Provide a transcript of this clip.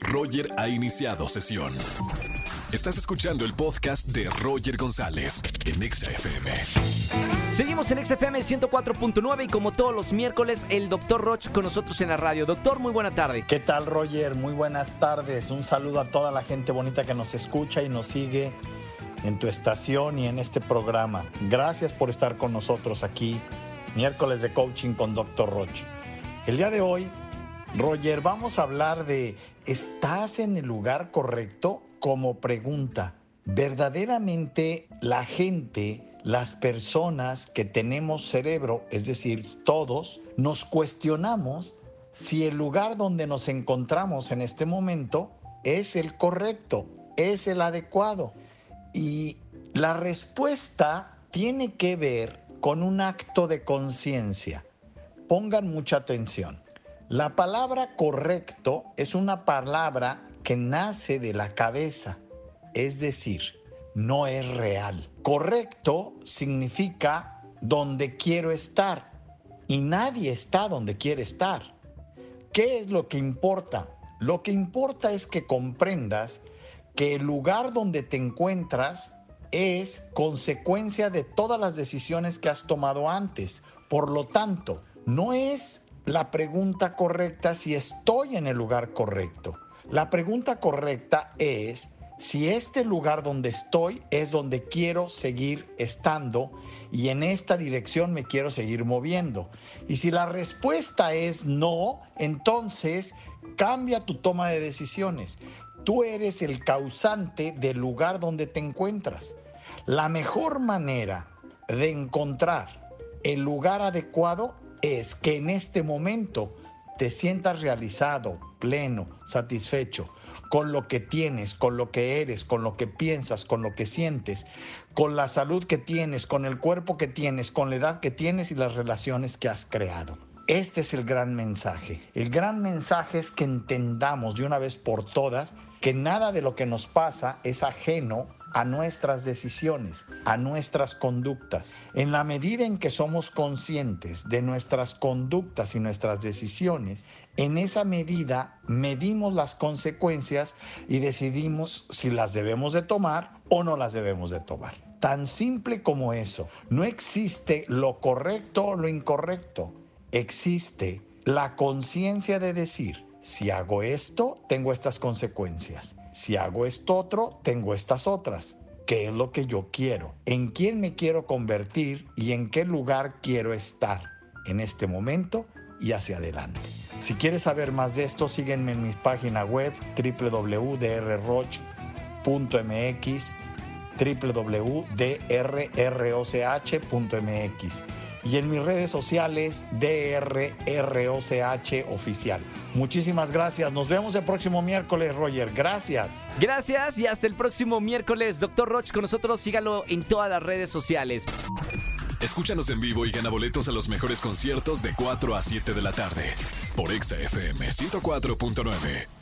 Roger ha iniciado sesión. Estás escuchando el podcast de Roger González en XFM. Seguimos en XFM 104.9 y como todos los miércoles, el doctor Roch con nosotros en la radio. Doctor, muy buena tarde. ¿Qué tal, Roger? Muy buenas tardes. Un saludo a toda la gente bonita que nos escucha y nos sigue en tu estación y en este programa. Gracias por estar con nosotros aquí, miércoles de coaching con Dr. Roch. El día de hoy, Roger, vamos a hablar de ¿estás en el lugar correcto? Como pregunta. Verdaderamente la gente, las personas que tenemos cerebro, es decir, todos, nos cuestionamos si el lugar donde nos encontramos en este momento es el correcto, es el adecuado. Y la respuesta tiene que ver con un acto de conciencia. Pongan mucha atención. La palabra correcto es una palabra que nace de la cabeza, es decir, no es real. Correcto significa donde quiero estar y nadie está donde quiere estar. ¿Qué es lo que importa? Lo que importa es que comprendas que el lugar donde te encuentras es consecuencia de todas las decisiones que has tomado antes. Por lo tanto, no es la pregunta correcta si estoy en el lugar correcto. La pregunta correcta es si este lugar donde estoy es donde quiero seguir estando y en esta dirección me quiero seguir moviendo. Y si la respuesta es no, entonces cambia tu toma de decisiones. Tú eres el causante del lugar donde te encuentras. La mejor manera de encontrar el lugar adecuado es que en este momento te sientas realizado, pleno, satisfecho con lo que tienes, con lo que eres, con lo que piensas, con lo que sientes, con la salud que tienes, con el cuerpo que tienes, con la edad que tienes y las relaciones que has creado. Este es el gran mensaje. El gran mensaje es que entendamos de una vez por todas que nada de lo que nos pasa es ajeno a nuestras decisiones, a nuestras conductas. En la medida en que somos conscientes de nuestras conductas y nuestras decisiones, en esa medida medimos las consecuencias y decidimos si las debemos de tomar o no las debemos de tomar. Tan simple como eso. No existe lo correcto o lo incorrecto existe la conciencia de decir, si hago esto, tengo estas consecuencias. Si hago esto otro, tengo estas otras. ¿Qué es lo que yo quiero? ¿En quién me quiero convertir y en qué lugar quiero estar en este momento y hacia adelante? Si quieres saber más de esto, sígueme en mi página web www.drroch.mx www.drroch.mx y en mis redes sociales DRROCH oficial. Muchísimas gracias. Nos vemos el próximo miércoles, Roger. Gracias. Gracias y hasta el próximo miércoles. Doctor Roch con nosotros. Sígalo en todas las redes sociales. Escúchanos en vivo y gana boletos a los mejores conciertos de 4 a 7 de la tarde por Exa FM 104.9.